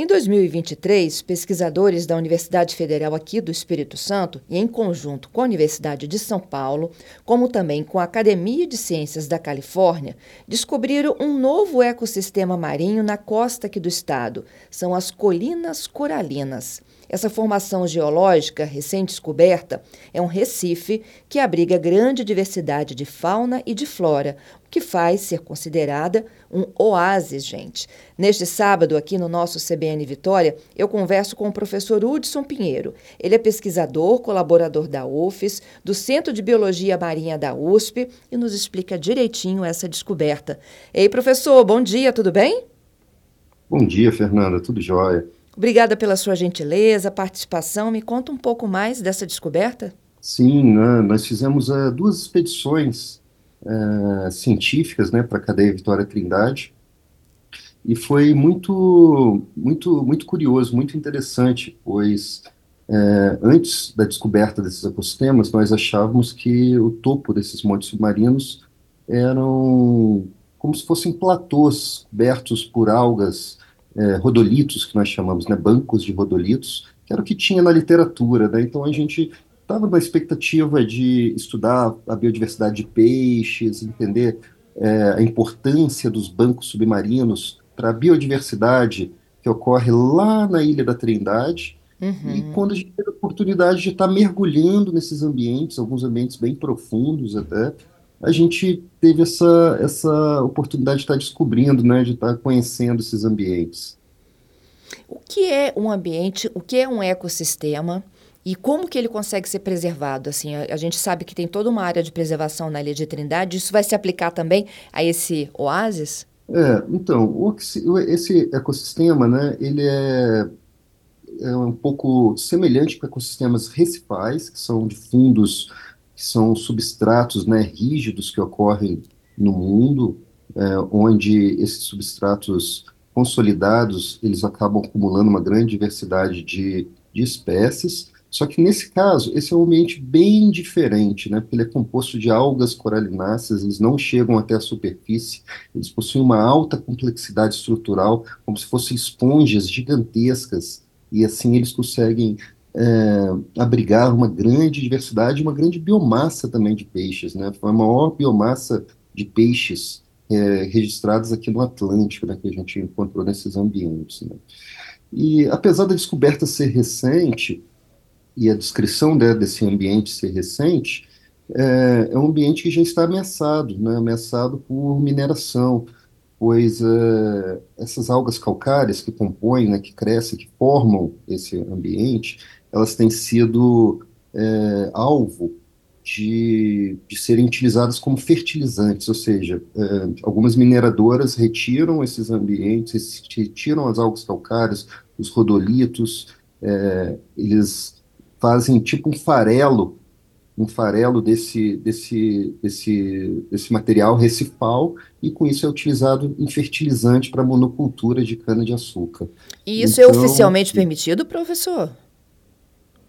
Em 2023, pesquisadores da Universidade Federal aqui do Espírito Santo, e em conjunto com a Universidade de São Paulo, como também com a Academia de Ciências da Califórnia, descobriram um novo ecossistema marinho na costa aqui do estado. São as colinas coralinas. Essa formação geológica recém-descoberta é um recife que abriga grande diversidade de fauna e de flora, o que faz ser considerada um oásis, gente. Neste sábado, aqui no nosso CBN Vitória, eu converso com o professor Hudson Pinheiro. Ele é pesquisador, colaborador da UFES, do Centro de Biologia Marinha da USP e nos explica direitinho essa descoberta. Ei, professor, bom dia, tudo bem? Bom dia, Fernanda, tudo jóia. Obrigada pela sua gentileza, participação. Me conta um pouco mais dessa descoberta. Sim, né, nós fizemos uh, duas expedições uh, científicas né, para a cadeia Vitória Trindade e foi muito, muito, muito curioso, muito interessante, pois uh, antes da descoberta desses ecossistemas, nós achávamos que o topo desses montes submarinos eram como se fossem platôs cobertos por algas é, rodolitos, que nós chamamos, né, bancos de rodolitos, que era o que tinha na literatura. Né? Então a gente estava na expectativa de estudar a biodiversidade de peixes, entender é, a importância dos bancos submarinos para a biodiversidade que ocorre lá na Ilha da Trindade. Uhum. E quando a gente teve a oportunidade de estar mergulhando nesses ambientes, alguns ambientes bem profundos até, a gente teve essa, essa oportunidade de estar descobrindo, né, de estar conhecendo esses ambientes. O que é um ambiente, o que é um ecossistema e como que ele consegue ser preservado? Assim, a, a gente sabe que tem toda uma área de preservação na Ilha de Trindade, isso vai se aplicar também a esse oásis? É, então, o, esse ecossistema, né, ele é, é um pouco semelhante com ecossistemas recifais, que são de fundos que são substratos né, rígidos que ocorrem no mundo, é, onde esses substratos consolidados eles acabam acumulando uma grande diversidade de, de espécies. Só que nesse caso, esse é um ambiente bem diferente, né? Porque ele é composto de algas coralináceas, eles não chegam até a superfície, eles possuem uma alta complexidade estrutural, como se fossem esponjas gigantescas, e assim eles conseguem é, abrigar uma grande diversidade, uma grande biomassa também de peixes, né? Foi a maior biomassa de peixes é, registrados aqui no Atlântico, né, que a gente encontrou nesses ambientes. Né? E apesar da descoberta ser recente e a descrição né, desse ambiente ser recente, é, é, um ambiente que já está ameaçado, né, ameaçado por mineração, pois é, essas algas calcárias que compõem, né, que crescem, que formam esse ambiente, elas têm sido é, alvo de, de, serem utilizadas como fertilizantes, ou seja, é, algumas mineradoras retiram esses ambientes, retiram as algas calcárias, os rodolitos, eles fazem tipo um farelo, um farelo desse, desse, desse, desse material recifal, e com isso é utilizado em fertilizante para monocultura de cana-de-açúcar. E isso é então, é oficialmente permitido, professor?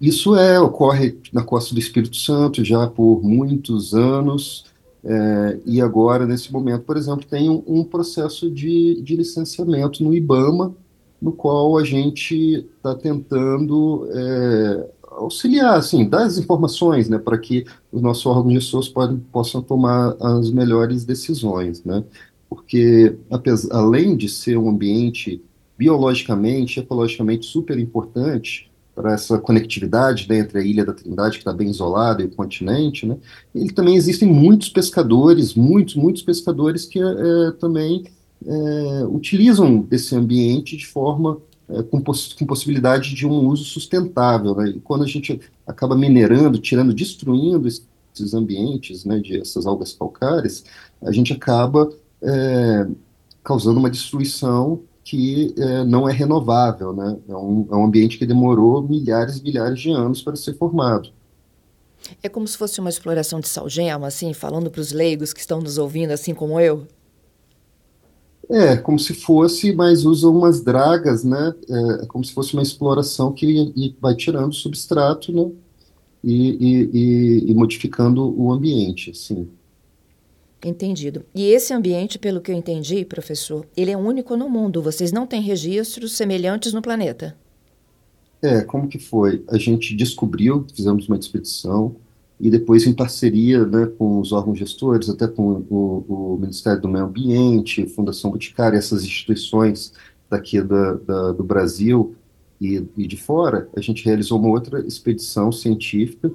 Isso é, ocorre na costa do Espírito Santo já por muitos anos, é, e agora, nesse momento, por exemplo, tem um, um processo de, de, licenciamento no IBAMA, no qual a gente está tentando é, auxiliar, assim, dar as informações, né, para que os nossos órgãos gestores podem, possam tomar as melhores decisões, né, porque apesar, além de ser um ambiente biologicamente, ecologicamente super importante, para essa conectividade né, entre a Ilha da Trindade, que está bem isolada, e o continente, né, ele também existem muitos pescadores, muitos, muitos pescadores que é, também é, utilizam desse ambiente de forma é, com, poss com, possibilidade de um uso sustentável. Né, e quando a gente acaba minerando, tirando, destruindo esses ambientes, né, de essas algas calcárias, a gente acaba é, causando uma destruição que é, não é renovável, né? É um, é um ambiente que demorou milhares e milhares de anos para ser formado. É como se fosse uma exploração de salgema, assim, falando para os leigos que estão nos ouvindo, assim como eu? É, como se fosse, mas usam umas dragas, né? É, é como se fosse uma exploração que vai tirando o substrato, né? E, e, e, e modificando o ambiente, assim. Entendido. E esse ambiente, pelo que eu entendi, professor, ele é único no mundo. Vocês não têm registros semelhantes no planeta. É, como que foi? A gente descobriu, fizemos uma expedição, e depois em parceria né, com os órgãos gestores, até com o, o Ministério do Meio Ambiente, Fundação Boticária, essas instituições daqui da, da, do Brasil e, e, de fora, a gente realizou uma outra expedição científica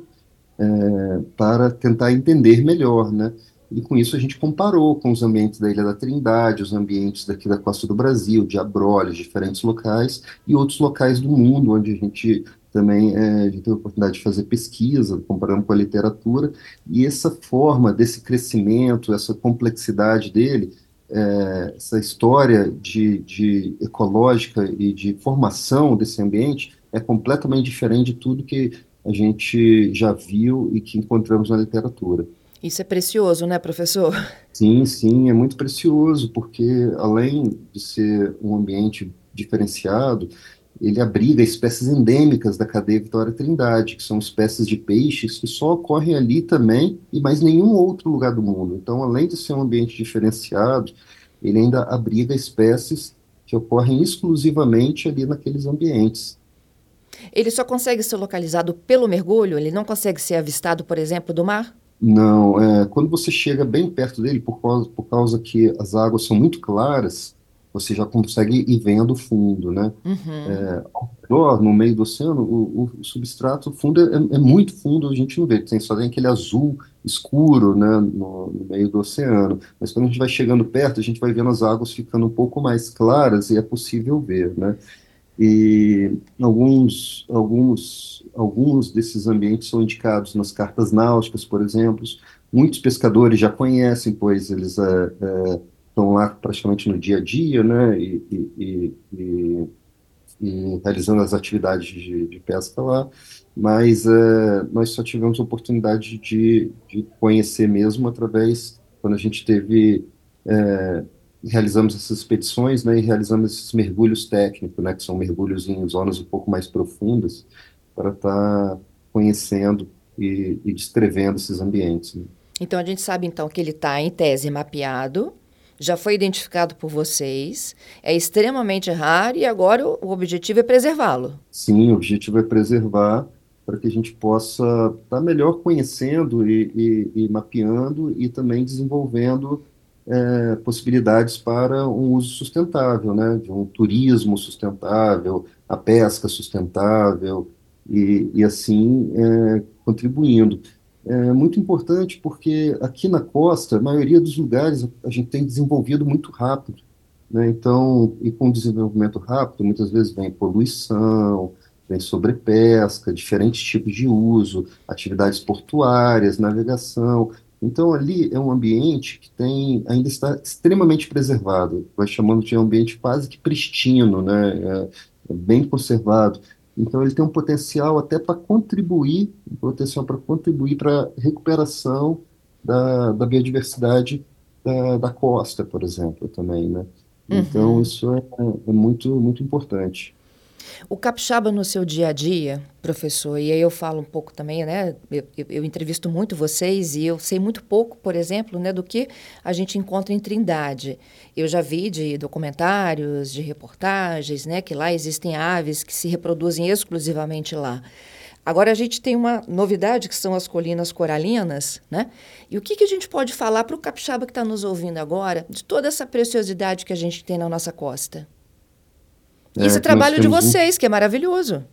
é, para tentar entender melhor, né? E com isso a gente comparou com os ambientes da Ilha da Trindade, os ambientes daqui da costa do Brasil, de Abrolhos, diferentes locais, e outros locais do mundo, onde a gente também é, a gente teve a oportunidade de fazer pesquisa, comparando com a literatura, e essa forma desse crescimento, essa complexidade dele, é, essa história de, de ecológica e de formação desse ambiente é completamente diferente de tudo que a gente já viu e que encontramos na literatura. Isso é precioso, né, professor? Sim, sim, é muito precioso, porque além de ser um ambiente diferenciado, ele abriga espécies endêmicas da cadeia Vitória Trindade, que são espécies de peixes que só ocorrem ali também e mais nenhum outro lugar do mundo. Então, além de ser um ambiente diferenciado, ele ainda abriga espécies que ocorrem exclusivamente ali naqueles ambientes. Ele só consegue ser localizado pelo mergulho? Ele não consegue ser avistado, por exemplo, do mar? Não, é, quando você chega bem perto dele, por causa, por causa que as águas são muito claras, você já consegue ir vendo o fundo, né? Uhum. É, ao redor, no meio do oceano, o, o substrato fundo é, é, muito fundo, a gente não vê, tem só tem aquele azul escuro, né, no, no, meio do oceano. Mas quando a gente vai chegando perto, a gente vai vendo as águas ficando um pouco mais claras e é possível ver, né? E alguns, alguns, alguns desses ambientes são indicados nas cartas náuticas, por exemplo. Muitos pescadores já conhecem, pois eles é, é, estão lá praticamente no dia a dia, né, e, e, e, e realizando as atividades de, de pesca lá. Mas é, nós só tivemos oportunidade de, de conhecer mesmo através, quando a gente teve é, realizamos essas expedições, né, e realizamos esses mergulhos técnicos, né, que são mergulhos em zonas um pouco mais profundas, para estar tá conhecendo e, e, descrevendo esses ambientes. Né. Então a gente sabe então que ele está em tese mapeado, já foi identificado por vocês, é extremamente raro e agora o, objetivo é preservá-lo. Sim, o objetivo é preservar para que a gente possa estar tá melhor conhecendo e, e, e mapeando e também desenvolvendo é, possibilidades para um uso sustentável, né, de um turismo sustentável, a pesca sustentável e, e assim é, contribuindo. É muito importante porque aqui na costa, a maioria dos lugares a gente tem desenvolvido muito rápido, né, então, e com desenvolvimento rápido, muitas vezes vem poluição, vem sobrepesca, diferentes tipos de uso, atividades portuárias, navegação, então, ali é um ambiente que tem ainda está extremamente preservado, vai chamando de ambiente quase que pristino, né? É, é bem conservado. Então, ele tem um potencial até para contribuir, um potencial para contribuir para a recuperação da, da biodiversidade da, da, costa, por exemplo, também, né? Então, uhum. isso é, é muito, muito importante. O capixaba no seu dia a dia, professor, e aí eu falo um pouco também, né? Eu, eu, eu, entrevisto muito vocês e eu sei muito pouco, por exemplo, né, do que a gente encontra em Trindade. Eu já vi de documentários, de reportagens, né, que lá existem aves que se reproduzem exclusivamente lá. Agora a gente tem uma novidade que são as colinas coralinas, né? E o que, que a gente pode falar para o capixaba que está nos ouvindo agora de toda essa preciosidade que a gente tem na nossa costa? É, Isso é trabalho de vocês, um, que é maravilhoso.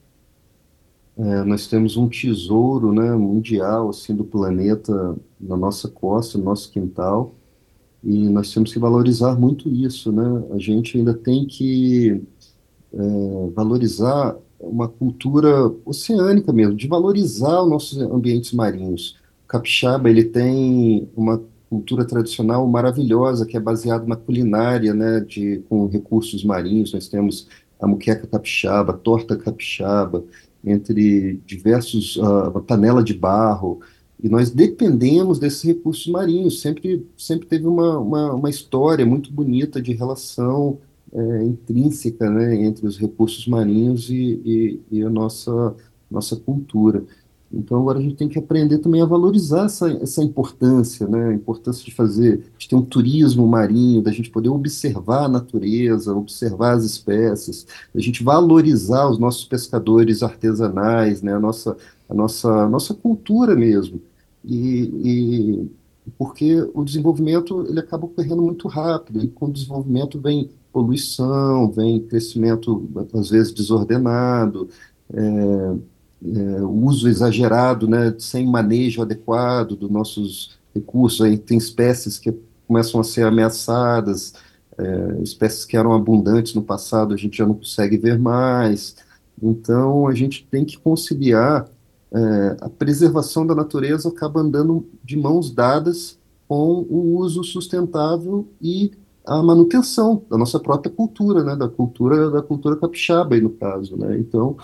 É, nós temos um tesouro né, mundial assim, do planeta na nossa costa, no nosso quintal, e nós temos que valorizar muito isso. Né? A gente ainda tem que é, valorizar uma cultura oceânica mesmo, de valorizar os nossos ambientes marinhos. O capixaba ele tem uma cultura tradicional maravilhosa que é baseada na culinária, né, de com recursos marinhos. Nós temos a muqueca capixaba, a torta capixaba, entre diversos, uh, panela de barro, e nós dependemos desses recursos marinhos, sempre, sempre teve uma, uma, uma história muito bonita de relação é, intrínseca né, entre os recursos marinhos e, e, e, a nossa, nossa cultura. Então agora a gente tem que aprender também a valorizar essa, essa importância, né? A importância de fazer, de ter um turismo marinho, da gente poder observar a natureza, observar as espécies, da gente valorizar os nossos pescadores artesanais, né? A nossa, a nossa, a nossa cultura mesmo. E, e porque o desenvolvimento ele acaba ocorrendo muito rápido, e com o desenvolvimento vem poluição, vem crescimento às vezes desordenado, é, é, uso exagerado, né, sem manejo adequado dos nossos recursos. Aí tem espécies que começam a ser ameaçadas, é, espécies que eram abundantes no passado a gente já não consegue ver mais. Então a gente tem que conciliar é, a preservação da natureza acaba andando de mãos dadas com o uso sustentável e a manutenção da nossa própria cultura, né, da cultura da cultura capixaba aí no caso, né. Então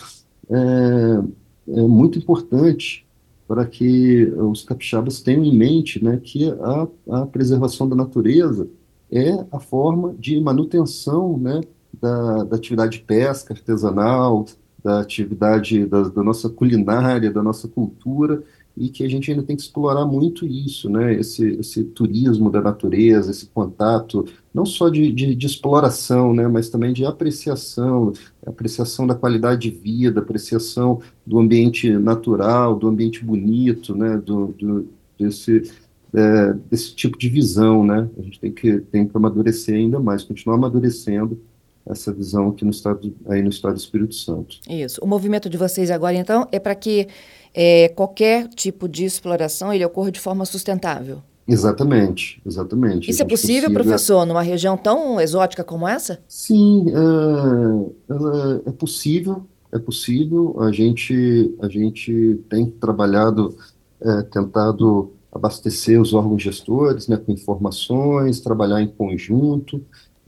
é, é muito importante para que os capixabas tenham em mente né, que a, a preservação da natureza é a forma de manutenção né, da, da atividade de pesca artesanal, da atividade da, da, nossa culinária, da nossa cultura, e que a gente ainda tem que explorar muito isso, né? Esse, esse turismo da natureza, esse contato, não só de, de, de exploração, né? Mas também de apreciação, apreciação da qualidade de vida, apreciação do ambiente natural, do ambiente bonito, né? Do, do desse, é, desse tipo de visão, né? A gente tem que, tem que amadurecer ainda mais, continuar amadurecendo essa visão aqui no estado, aí no estado do Espírito Santo. Isso. O movimento de vocês agora, então, é para que é, qualquer tipo de exploração ele ocorra de forma sustentável. Exatamente, exatamente. Isso é possível, consiga... professor, numa região tão exótica como essa? Sim, é, é possível, é possível. A gente, a gente tem trabalhado, é, tentado abastecer os órgãos gestores né, com informações, trabalhar em conjunto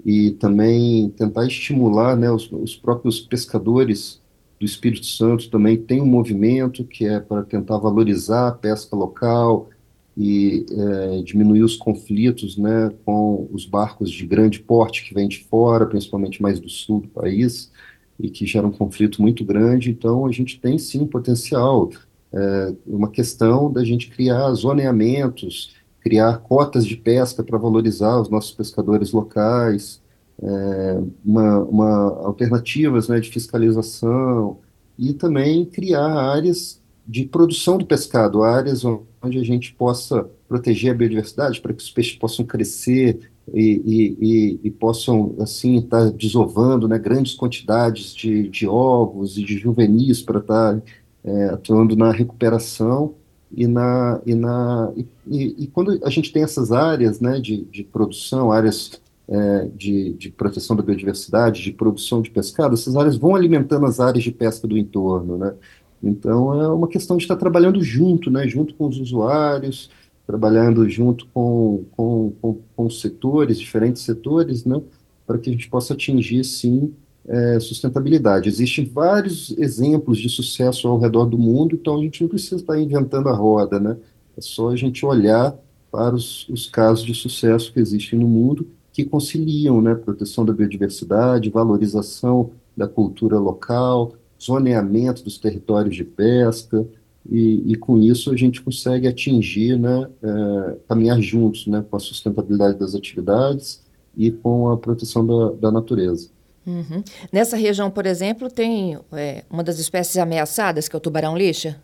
e também tentar estimular né, os, os próprios pescadores do Espírito Santo também tem um movimento que é para tentar valorizar a pesca local e é, diminuir os conflitos né, com os barcos de grande porte que vêm de fora, principalmente mais do sul do país, e que gera um conflito muito grande. Então, a gente tem sim potencial. É uma questão da gente criar zoneamentos criar cotas de pesca para valorizar os nossos pescadores locais, é, uma, uma, alternativas né, de fiscalização e também criar áreas de produção do pescado, áreas onde a gente possa proteger a biodiversidade para que os peixes possam crescer e, e, e, e possam assim estar tá desovando né, grandes quantidades de, de ovos e de juvenis para estar tá, é, atuando na recuperação e na e na e, e, quando a gente tem essas áreas né de, de produção áreas é, de, de proteção da biodiversidade de produção de pescado essas áreas vão alimentando as áreas de pesca do entorno né? Então é uma questão de estar trabalhando junto né junto com os usuários trabalhando junto com com, com, com setores diferentes setores né para que a gente possa atingir sim é, sustentabilidade. Existem vários exemplos de sucesso ao redor do mundo, então a gente não precisa estar inventando a roda, né? É só a gente olhar para os, os casos de sucesso que existem no mundo que conciliam, né, proteção da biodiversidade, valorização da cultura local, zoneamento dos territórios de pesca, e, e com isso a gente consegue atingir, né, é, caminhar juntos, né, com a sustentabilidade das atividades e com a proteção da, da natureza. Uhum. Nessa região, por exemplo, tem é, uma das espécies ameaçadas, que é o tubarão lixa?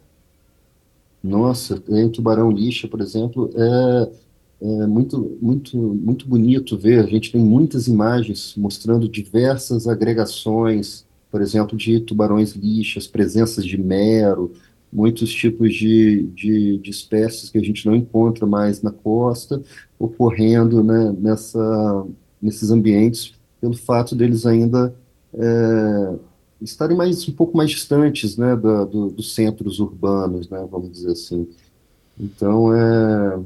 Nossa, o tubarão lixa, por exemplo, é, é muito, muito, muito bonito ver. A gente tem muitas imagens mostrando diversas agregações, por exemplo, de tubarões lixas, presenças de mero, muitos tipos de, de, de, espécies que a gente não encontra mais na costa, ocorrendo né, nessa, nesses ambientes pelo fato deles ainda é, estarem mais um pouco mais distantes, né, do, do, dos centros urbanos, né, vamos dizer assim. Então é,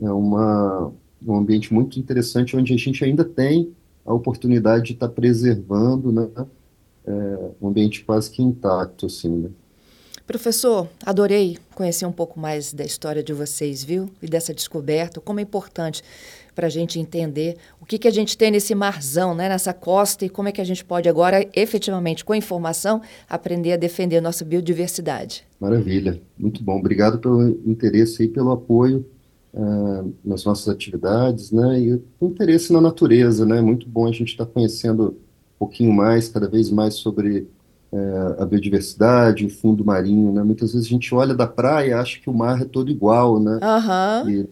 é uma, um ambiente muito interessante onde a gente ainda tem a oportunidade de estar preservando, né, é, um ambiente quase que intacto, assim, né. Professor, adorei conhecer um pouco mais da história de vocês, viu? E dessa descoberta, como é importante para a gente entender o que, que a gente tem nesse marzão, né, nessa costa, e como é que a gente pode agora, efetivamente, com informação, aprender a defender a nossa biodiversidade. Maravilha, muito bom. Obrigado pelo interesse e pelo apoio uh, nas nossas atividades, né, e o interesse na natureza, né, muito bom a gente estar tá conhecendo um pouquinho mais, cada vez mais sobre uh, a biodiversidade, o fundo marinho, né, muitas vezes a gente olha da praia e acha que o mar é todo igual, né, uhum. e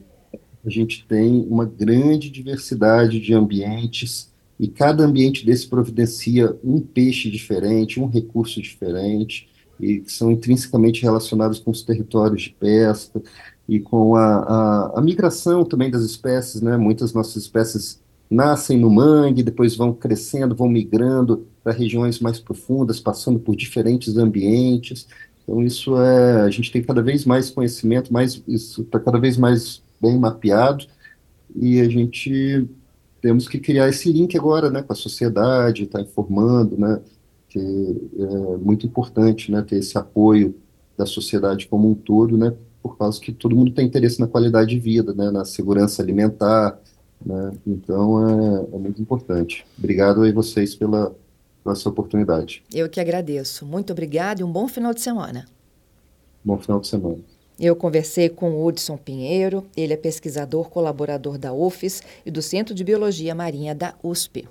a gente tem uma grande diversidade de ambientes e cada ambiente desse providencia um peixe diferente, um recurso diferente, e que são intrinsecamente relacionados com os territórios de pesca e com a, a, a migração também das espécies, né? Muitas nossas espécies nascem no mangue, depois vão crescendo, vão migrando para regiões mais profundas, passando por diferentes ambientes. Então isso é, a gente tem cada vez mais conhecimento, mais isso está cada vez mais bem mapeado, e a gente temos que criar esse link agora, né, com a sociedade, estar tá informando, né, que é muito importante, né, ter esse apoio da sociedade como um todo, né, por causa que todo mundo tem interesse na qualidade de vida, né, na segurança alimentar, né, então é, é muito importante. Obrigado aí vocês pela, pela sua oportunidade. Eu que agradeço. Muito obrigado e um bom final de semana. Bom final de semana. Eu conversei com o Hudson Pinheiro, ele é pesquisador colaborador da UFES e do Centro de Biologia Marinha da USP.